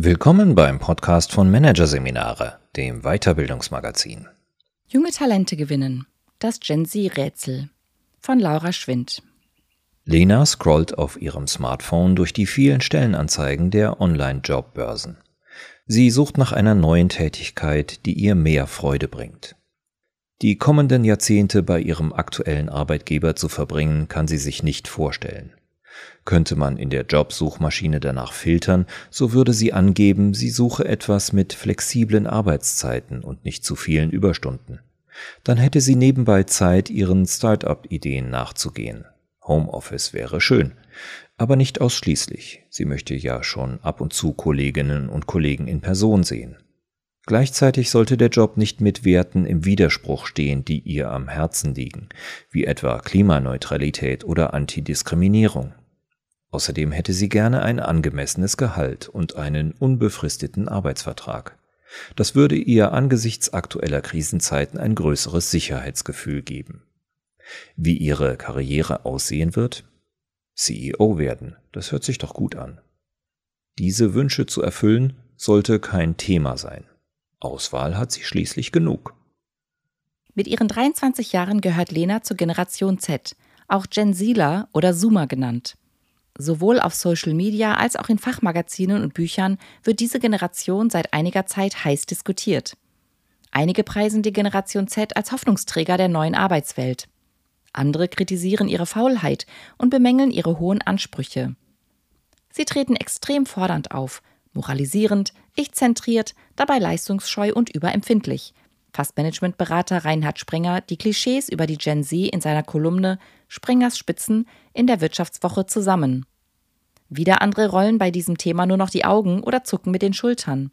Willkommen beim Podcast von Managerseminare, dem Weiterbildungsmagazin. Junge Talente gewinnen. Das Gen Z-Rätsel von Laura Schwind. Lena scrollt auf ihrem Smartphone durch die vielen Stellenanzeigen der Online-Jobbörsen. Sie sucht nach einer neuen Tätigkeit, die ihr mehr Freude bringt. Die kommenden Jahrzehnte bei ihrem aktuellen Arbeitgeber zu verbringen, kann sie sich nicht vorstellen. Könnte man in der Jobsuchmaschine danach filtern, so würde sie angeben, sie suche etwas mit flexiblen Arbeitszeiten und nicht zu vielen Überstunden. Dann hätte sie nebenbei Zeit, ihren Start-up-Ideen nachzugehen. Homeoffice wäre schön, aber nicht ausschließlich. Sie möchte ja schon ab und zu Kolleginnen und Kollegen in Person sehen. Gleichzeitig sollte der Job nicht mit Werten im Widerspruch stehen, die ihr am Herzen liegen, wie etwa Klimaneutralität oder Antidiskriminierung. Außerdem hätte sie gerne ein angemessenes Gehalt und einen unbefristeten Arbeitsvertrag. Das würde ihr angesichts aktueller Krisenzeiten ein größeres Sicherheitsgefühl geben. Wie ihre Karriere aussehen wird? CEO werden, das hört sich doch gut an. Diese Wünsche zu erfüllen sollte kein Thema sein. Auswahl hat sie schließlich genug. Mit ihren 23 Jahren gehört Lena zur Generation Z, auch Gen Zler oder Zoomer genannt. Sowohl auf Social Media als auch in Fachmagazinen und Büchern wird diese Generation seit einiger Zeit heiß diskutiert. Einige preisen die Generation Z als Hoffnungsträger der neuen Arbeitswelt. Andere kritisieren ihre Faulheit und bemängeln ihre hohen Ansprüche. Sie treten extrem fordernd auf, moralisierend, ich-zentriert, dabei leistungsscheu und überempfindlich, fasst Managementberater Reinhard Sprenger die Klischees über die Gen Z in seiner Kolumne Sprengers Spitzen in der Wirtschaftswoche zusammen. Wieder andere rollen bei diesem Thema nur noch die Augen oder zucken mit den Schultern.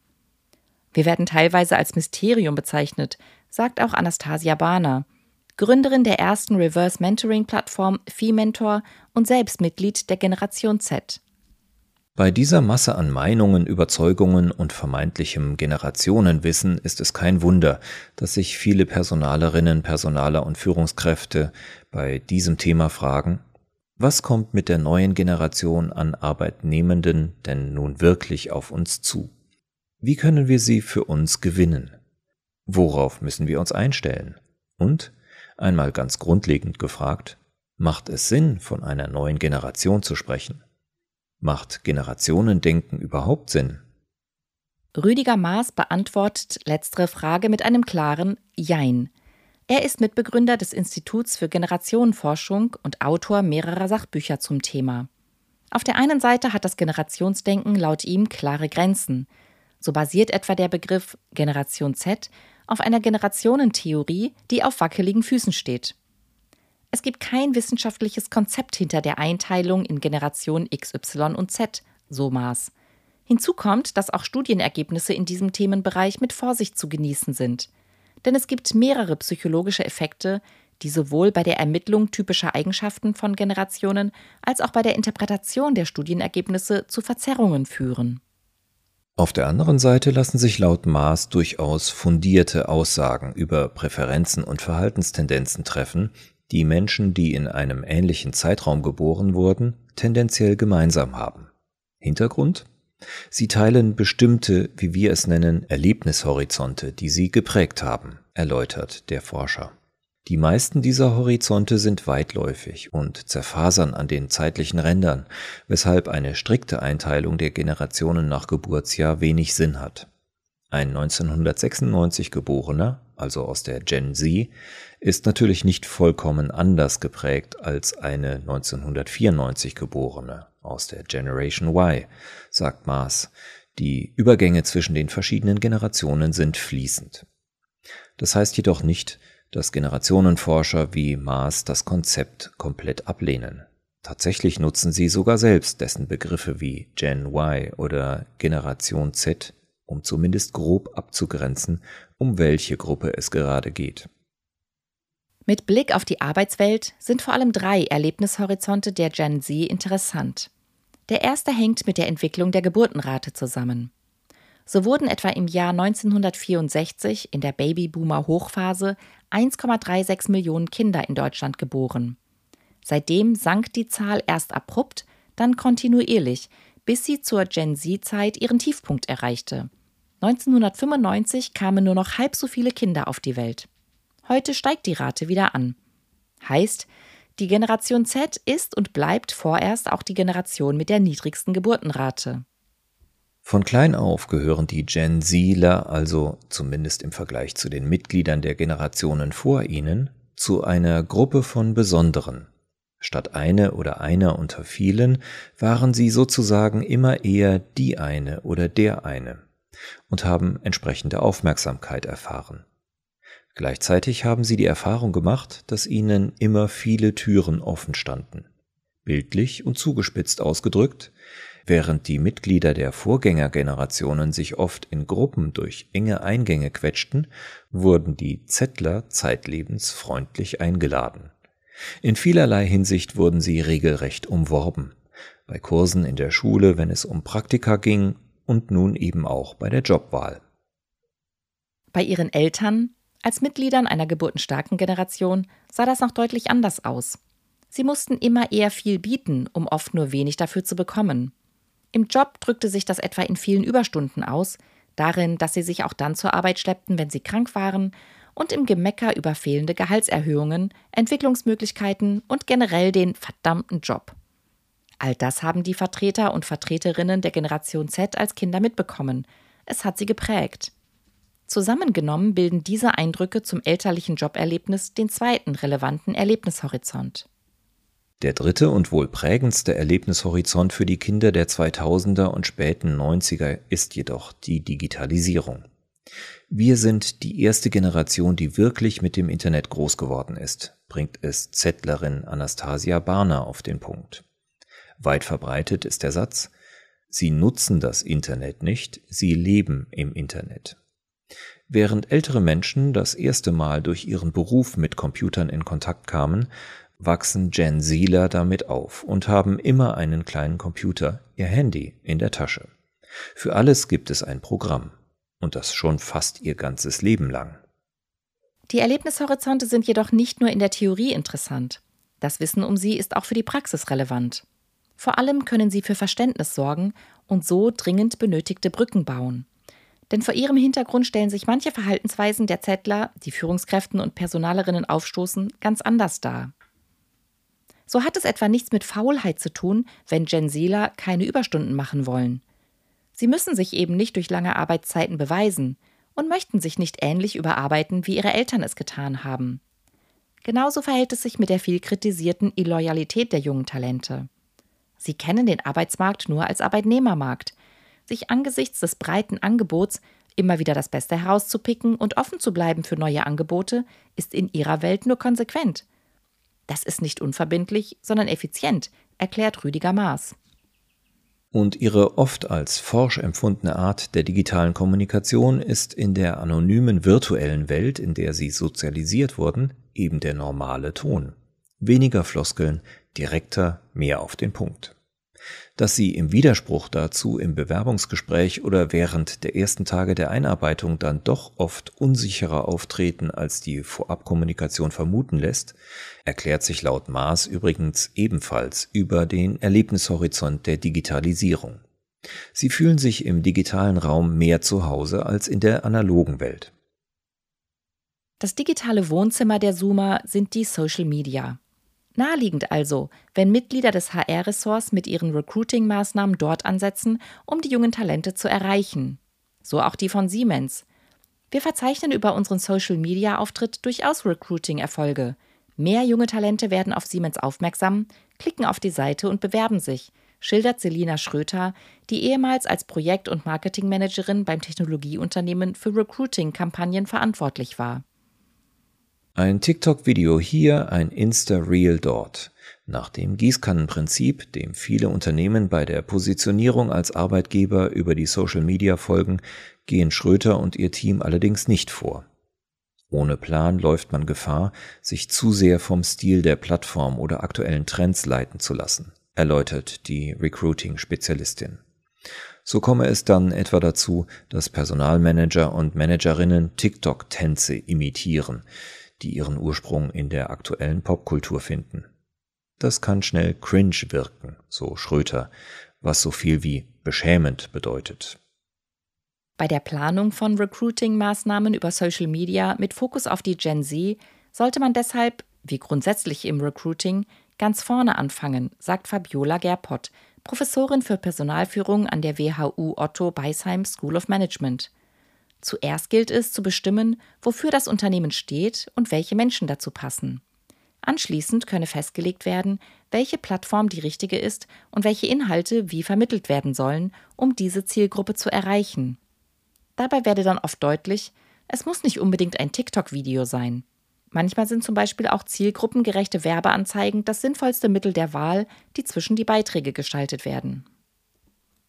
Wir werden teilweise als Mysterium bezeichnet, sagt auch Anastasia Bahner, Gründerin der ersten Reverse Mentoring Plattform Fee-Mentor und selbst Mitglied der Generation Z. Bei dieser Masse an Meinungen, Überzeugungen und vermeintlichem Generationenwissen ist es kein Wunder, dass sich viele Personalerinnen, Personaler und Führungskräfte bei diesem Thema fragen, was kommt mit der neuen Generation an Arbeitnehmenden denn nun wirklich auf uns zu? Wie können wir sie für uns gewinnen? Worauf müssen wir uns einstellen? Und, einmal ganz grundlegend gefragt, macht es Sinn, von einer neuen Generation zu sprechen? Macht Generationendenken überhaupt Sinn? Rüdiger Maas beantwortet letztere Frage mit einem klaren Jein. Er ist Mitbegründer des Instituts für Generationenforschung und Autor mehrerer Sachbücher zum Thema. Auf der einen Seite hat das Generationsdenken laut ihm klare Grenzen. So basiert etwa der Begriff Generation Z auf einer Generationentheorie, die auf wackeligen Füßen steht. Es gibt kein wissenschaftliches Konzept hinter der Einteilung in Generationen XY und Z, so Maß. Hinzu kommt, dass auch Studienergebnisse in diesem Themenbereich mit Vorsicht zu genießen sind. Denn es gibt mehrere psychologische Effekte, die sowohl bei der Ermittlung typischer Eigenschaften von Generationen als auch bei der Interpretation der Studienergebnisse zu Verzerrungen führen. Auf der anderen Seite lassen sich laut Maß durchaus fundierte Aussagen über Präferenzen und Verhaltenstendenzen treffen, die Menschen, die in einem ähnlichen Zeitraum geboren wurden, tendenziell gemeinsam haben. Hintergrund? Sie teilen bestimmte, wie wir es nennen, Erlebnishorizonte, die sie geprägt haben, erläutert der Forscher. Die meisten dieser Horizonte sind weitläufig und zerfasern an den zeitlichen Rändern, weshalb eine strikte Einteilung der Generationen nach Geburtsjahr wenig Sinn hat. Ein 1996 geborener, also aus der Gen Z, ist natürlich nicht vollkommen anders geprägt als eine 1994 geborene aus der Generation Y, sagt Maas. Die Übergänge zwischen den verschiedenen Generationen sind fließend. Das heißt jedoch nicht, dass Generationenforscher wie Maas das Konzept komplett ablehnen. Tatsächlich nutzen sie sogar selbst dessen Begriffe wie Gen Y oder Generation Z um zumindest grob abzugrenzen, um welche Gruppe es gerade geht. Mit Blick auf die Arbeitswelt sind vor allem drei Erlebnishorizonte der Gen Z interessant. Der erste hängt mit der Entwicklung der Geburtenrate zusammen. So wurden etwa im Jahr 1964 in der Babyboomer-Hochphase 1,36 Millionen Kinder in Deutschland geboren. Seitdem sank die Zahl erst abrupt, dann kontinuierlich, bis sie zur Gen Z-Zeit ihren Tiefpunkt erreichte. 1995 kamen nur noch halb so viele Kinder auf die Welt. Heute steigt die Rate wieder an. Heißt, die Generation Z ist und bleibt vorerst auch die Generation mit der niedrigsten Geburtenrate. Von klein auf gehören die Gen Zler, also zumindest im Vergleich zu den Mitgliedern der Generationen vor ihnen, zu einer Gruppe von Besonderen. Statt eine oder einer unter vielen waren sie sozusagen immer eher die eine oder der eine und haben entsprechende Aufmerksamkeit erfahren. Gleichzeitig haben sie die Erfahrung gemacht, dass ihnen immer viele Türen offen standen. Bildlich und zugespitzt ausgedrückt, Während die Mitglieder der Vorgängergenerationen sich oft in Gruppen durch enge Eingänge quetschten, wurden die Zettler zeitlebens freundlich eingeladen. In vielerlei Hinsicht wurden sie regelrecht umworben. Bei Kursen in der Schule, wenn es um Praktika ging und nun eben auch bei der Jobwahl. Bei ihren Eltern, als Mitgliedern einer geburtenstarken Generation, sah das noch deutlich anders aus. Sie mussten immer eher viel bieten, um oft nur wenig dafür zu bekommen. Im Job drückte sich das etwa in vielen Überstunden aus, darin, dass sie sich auch dann zur Arbeit schleppten, wenn sie krank waren, und im Gemecker über fehlende Gehaltserhöhungen, Entwicklungsmöglichkeiten und generell den verdammten Job. All das haben die Vertreter und Vertreterinnen der Generation Z als Kinder mitbekommen. Es hat sie geprägt. Zusammengenommen bilden diese Eindrücke zum elterlichen Joberlebnis den zweiten relevanten Erlebnishorizont. Der dritte und wohl prägendste Erlebnishorizont für die Kinder der 2000er und späten 90er ist jedoch die Digitalisierung. Wir sind die erste Generation, die wirklich mit dem Internet groß geworden ist, bringt es Zettlerin Anastasia Barner auf den Punkt. Weit verbreitet ist der Satz, Sie nutzen das Internet nicht, Sie leben im Internet. Während ältere Menschen das erste Mal durch ihren Beruf mit Computern in Kontakt kamen, wachsen Gen Zler damit auf und haben immer einen kleinen Computer, ihr Handy, in der Tasche. Für alles gibt es ein Programm. Und das schon fast ihr ganzes Leben lang. Die Erlebnishorizonte sind jedoch nicht nur in der Theorie interessant. Das Wissen um sie ist auch für die Praxis relevant. Vor allem können sie für Verständnis sorgen und so dringend benötigte Brücken bauen. Denn vor ihrem Hintergrund stellen sich manche Verhaltensweisen der Zettler, die Führungskräften und Personalerinnen aufstoßen, ganz anders dar. So hat es etwa nichts mit Faulheit zu tun, wenn Gen Zler keine Überstunden machen wollen. Sie müssen sich eben nicht durch lange Arbeitszeiten beweisen und möchten sich nicht ähnlich überarbeiten, wie ihre Eltern es getan haben. Genauso verhält es sich mit der viel kritisierten Illoyalität der jungen Talente. Sie kennen den Arbeitsmarkt nur als Arbeitnehmermarkt. Sich angesichts des breiten Angebots immer wieder das Beste herauszupicken und offen zu bleiben für neue Angebote, ist in ihrer Welt nur konsequent. Das ist nicht unverbindlich, sondern effizient, erklärt Rüdiger Maas. Und ihre oft als forsch empfundene Art der digitalen Kommunikation ist in der anonymen virtuellen Welt, in der sie sozialisiert wurden, eben der normale Ton. Weniger Floskeln, direkter, mehr auf den Punkt dass sie im Widerspruch dazu im Bewerbungsgespräch oder während der ersten Tage der Einarbeitung dann doch oft unsicherer auftreten, als die Vorabkommunikation vermuten lässt, erklärt sich laut Maas übrigens ebenfalls über den Erlebnishorizont der Digitalisierung. Sie fühlen sich im digitalen Raum mehr zu Hause als in der analogen Welt. Das digitale Wohnzimmer der Zoomer sind die Social Media. Naheliegend also, wenn Mitglieder des HR-Ressorts mit ihren Recruiting-Maßnahmen dort ansetzen, um die jungen Talente zu erreichen. So auch die von Siemens. Wir verzeichnen über unseren Social-Media-Auftritt durchaus Recruiting-Erfolge. Mehr junge Talente werden auf Siemens aufmerksam, klicken auf die Seite und bewerben sich, schildert Selina Schröter, die ehemals als Projekt- und Marketingmanagerin beim Technologieunternehmen für Recruiting-Kampagnen verantwortlich war. Ein TikTok-Video hier, ein Insta-Reel dort. Nach dem Gießkannenprinzip, dem viele Unternehmen bei der Positionierung als Arbeitgeber über die Social Media folgen, gehen Schröter und ihr Team allerdings nicht vor. Ohne Plan läuft man Gefahr, sich zu sehr vom Stil der Plattform oder aktuellen Trends leiten zu lassen, erläutert die Recruiting-Spezialistin. So komme es dann etwa dazu, dass Personalmanager und Managerinnen TikTok-Tänze imitieren, die ihren Ursprung in der aktuellen Popkultur finden. Das kann schnell cringe wirken, so Schröter, was so viel wie beschämend bedeutet. Bei der Planung von Recruiting-Maßnahmen über Social Media mit Fokus auf die Gen Z sollte man deshalb, wie grundsätzlich im Recruiting, ganz vorne anfangen, sagt Fabiola Gerpott, Professorin für Personalführung an der WHU Otto Beisheim School of Management. Zuerst gilt es zu bestimmen, wofür das Unternehmen steht und welche Menschen dazu passen. Anschließend könne festgelegt werden, welche Plattform die richtige ist und welche Inhalte wie vermittelt werden sollen, um diese Zielgruppe zu erreichen. Dabei werde dann oft deutlich, es muss nicht unbedingt ein TikTok-Video sein. Manchmal sind zum Beispiel auch zielgruppengerechte Werbeanzeigen das sinnvollste Mittel der Wahl, die zwischen die Beiträge gestaltet werden.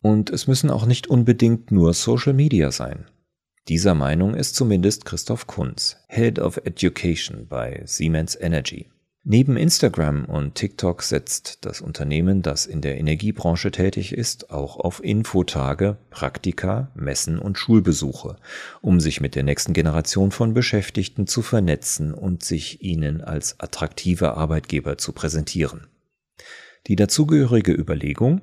Und es müssen auch nicht unbedingt nur Social Media sein. Dieser Meinung ist zumindest Christoph Kunz, Head of Education bei Siemens Energy. Neben Instagram und TikTok setzt das Unternehmen, das in der Energiebranche tätig ist, auch auf Infotage, Praktika, Messen und Schulbesuche, um sich mit der nächsten Generation von Beschäftigten zu vernetzen und sich ihnen als attraktive Arbeitgeber zu präsentieren. Die dazugehörige Überlegung,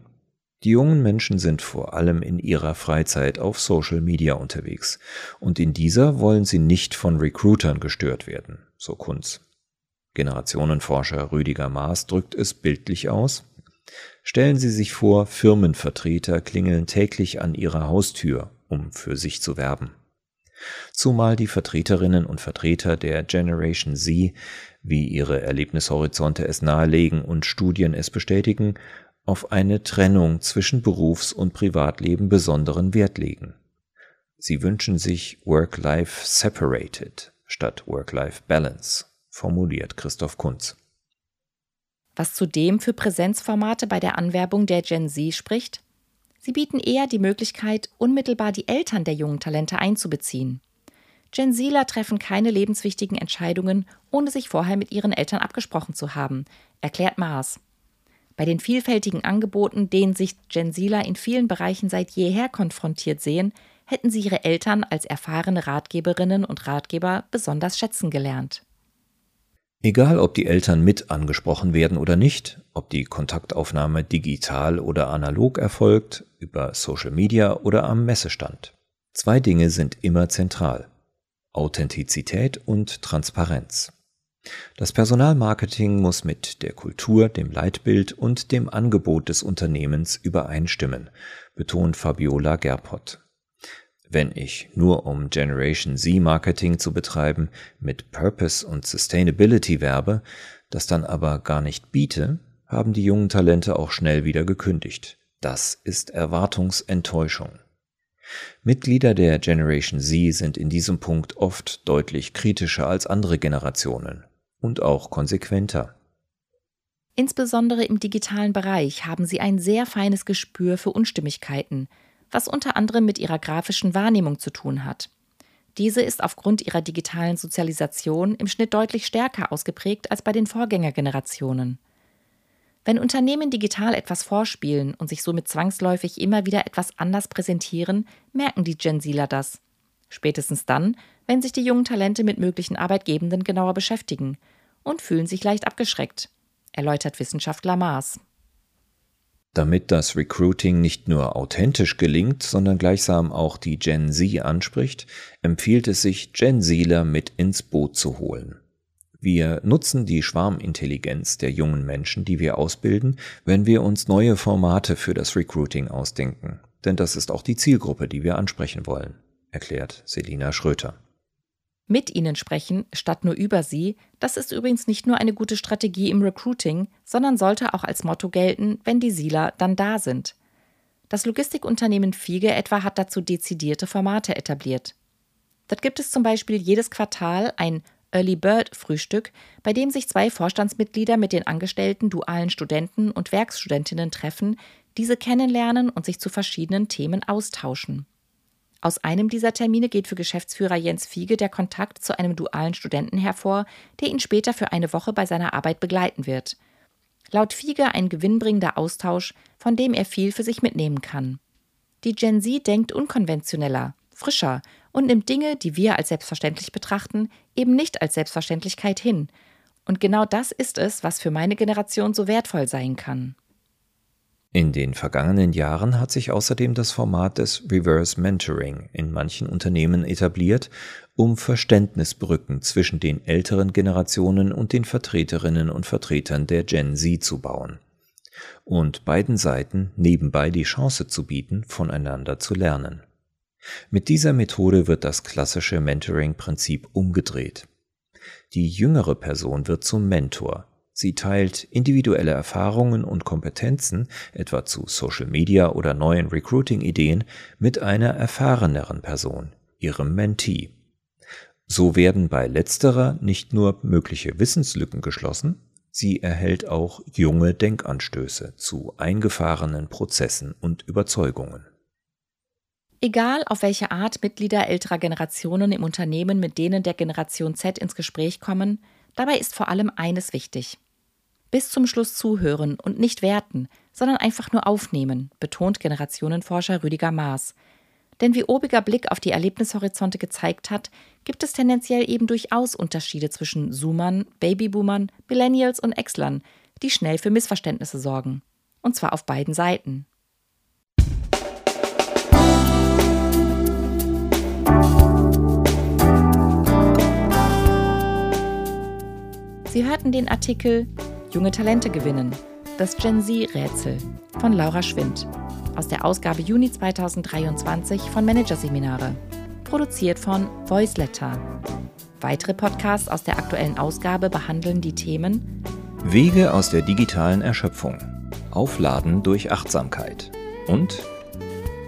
die jungen Menschen sind vor allem in ihrer Freizeit auf Social Media unterwegs und in dieser wollen sie nicht von Recruitern gestört werden, so Kunz. Generationenforscher Rüdiger Maas drückt es bildlich aus. Stellen Sie sich vor, Firmenvertreter klingeln täglich an Ihrer Haustür, um für sich zu werben. Zumal die Vertreterinnen und Vertreter der Generation Z, wie ihre Erlebnishorizonte es nahelegen und Studien es bestätigen, auf eine Trennung zwischen Berufs- und Privatleben besonderen Wert legen. Sie wünschen sich Work-Life Separated statt Work-Life Balance formuliert Christoph Kunz. Was zudem für Präsenzformate bei der Anwerbung der Gen Z spricht? Sie bieten eher die Möglichkeit, unmittelbar die Eltern der jungen Talente einzubeziehen. Gen Zler treffen keine lebenswichtigen Entscheidungen, ohne sich vorher mit ihren Eltern abgesprochen zu haben, erklärt Maas. Bei den vielfältigen Angeboten, denen sich Gen Zler in vielen Bereichen seit jeher konfrontiert sehen, hätten sie ihre Eltern als erfahrene Ratgeberinnen und Ratgeber besonders schätzen gelernt. Egal, ob die Eltern mit angesprochen werden oder nicht, ob die Kontaktaufnahme digital oder analog erfolgt, über Social Media oder am Messestand. Zwei Dinge sind immer zentral. Authentizität und Transparenz. Das Personalmarketing muss mit der Kultur, dem Leitbild und dem Angebot des Unternehmens übereinstimmen, betont Fabiola Gerpott wenn ich nur um Generation Z Marketing zu betreiben mit Purpose und Sustainability werbe, das dann aber gar nicht biete, haben die jungen Talente auch schnell wieder gekündigt. Das ist Erwartungsenttäuschung. Mitglieder der Generation Z sind in diesem Punkt oft deutlich kritischer als andere Generationen und auch konsequenter. Insbesondere im digitalen Bereich haben sie ein sehr feines Gespür für Unstimmigkeiten, was unter anderem mit ihrer grafischen Wahrnehmung zu tun hat. Diese ist aufgrund ihrer digitalen Sozialisation im Schnitt deutlich stärker ausgeprägt als bei den Vorgängergenerationen. Wenn Unternehmen digital etwas vorspielen und sich somit zwangsläufig immer wieder etwas anders präsentieren, merken die Gen das. Spätestens dann, wenn sich die jungen Talente mit möglichen Arbeitgebenden genauer beschäftigen und fühlen sich leicht abgeschreckt, erläutert Wissenschaftler Maas. Damit das Recruiting nicht nur authentisch gelingt, sondern gleichsam auch die Gen Z anspricht, empfiehlt es sich, Gen Zler mit ins Boot zu holen. Wir nutzen die Schwarmintelligenz der jungen Menschen, die wir ausbilden, wenn wir uns neue Formate für das Recruiting ausdenken. Denn das ist auch die Zielgruppe, die wir ansprechen wollen, erklärt Selina Schröter mit ihnen sprechen, statt nur über sie, das ist übrigens nicht nur eine gute Strategie im Recruiting, sondern sollte auch als Motto gelten, wenn die Sieler dann da sind. Das Logistikunternehmen Fiege etwa hat dazu dezidierte Formate etabliert. Dort gibt es zum Beispiel jedes Quartal ein Early Bird Frühstück, bei dem sich zwei Vorstandsmitglieder mit den angestellten dualen Studenten und Werkstudentinnen treffen, diese kennenlernen und sich zu verschiedenen Themen austauschen. Aus einem dieser Termine geht für Geschäftsführer Jens Fiege der Kontakt zu einem dualen Studenten hervor, der ihn später für eine Woche bei seiner Arbeit begleiten wird. Laut Fiege ein gewinnbringender Austausch, von dem er viel für sich mitnehmen kann. Die Gen Z denkt unkonventioneller, frischer und nimmt Dinge, die wir als selbstverständlich betrachten, eben nicht als Selbstverständlichkeit hin. Und genau das ist es, was für meine Generation so wertvoll sein kann. In den vergangenen Jahren hat sich außerdem das Format des Reverse Mentoring in manchen Unternehmen etabliert, um Verständnisbrücken zwischen den älteren Generationen und den Vertreterinnen und Vertretern der Gen Z zu bauen. Und beiden Seiten nebenbei die Chance zu bieten, voneinander zu lernen. Mit dieser Methode wird das klassische Mentoring-Prinzip umgedreht. Die jüngere Person wird zum Mentor, Sie teilt individuelle Erfahrungen und Kompetenzen, etwa zu Social Media oder neuen Recruiting-Ideen, mit einer erfahreneren Person, ihrem Mentee. So werden bei letzterer nicht nur mögliche Wissenslücken geschlossen, sie erhält auch junge Denkanstöße zu eingefahrenen Prozessen und Überzeugungen. Egal, auf welche Art Mitglieder älterer Generationen im Unternehmen mit denen der Generation Z ins Gespräch kommen, dabei ist vor allem eines wichtig bis zum Schluss zuhören und nicht werten, sondern einfach nur aufnehmen, betont Generationenforscher Rüdiger Maas. Denn wie obiger Blick auf die Erlebnishorizonte gezeigt hat, gibt es tendenziell eben durchaus Unterschiede zwischen Zoomern, Babyboomern, Millennials und Exlern, die schnell für Missverständnisse sorgen. Und zwar auf beiden Seiten. Sie hörten den Artikel Junge Talente gewinnen. Das Gen Z-Rätsel von Laura Schwind. Aus der Ausgabe Juni 2023 von Managerseminare. Produziert von Voiceletter. Weitere Podcasts aus der aktuellen Ausgabe behandeln die Themen Wege aus der digitalen Erschöpfung. Aufladen durch Achtsamkeit. Und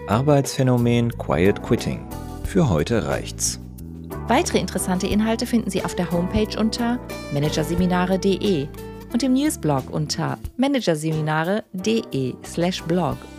Arbeitsphänomen Quiet Quitting. Für heute reicht's. Weitere interessante Inhalte finden Sie auf der Homepage unter managerseminare.de und im Newsblog unter managerseminare.de/blog.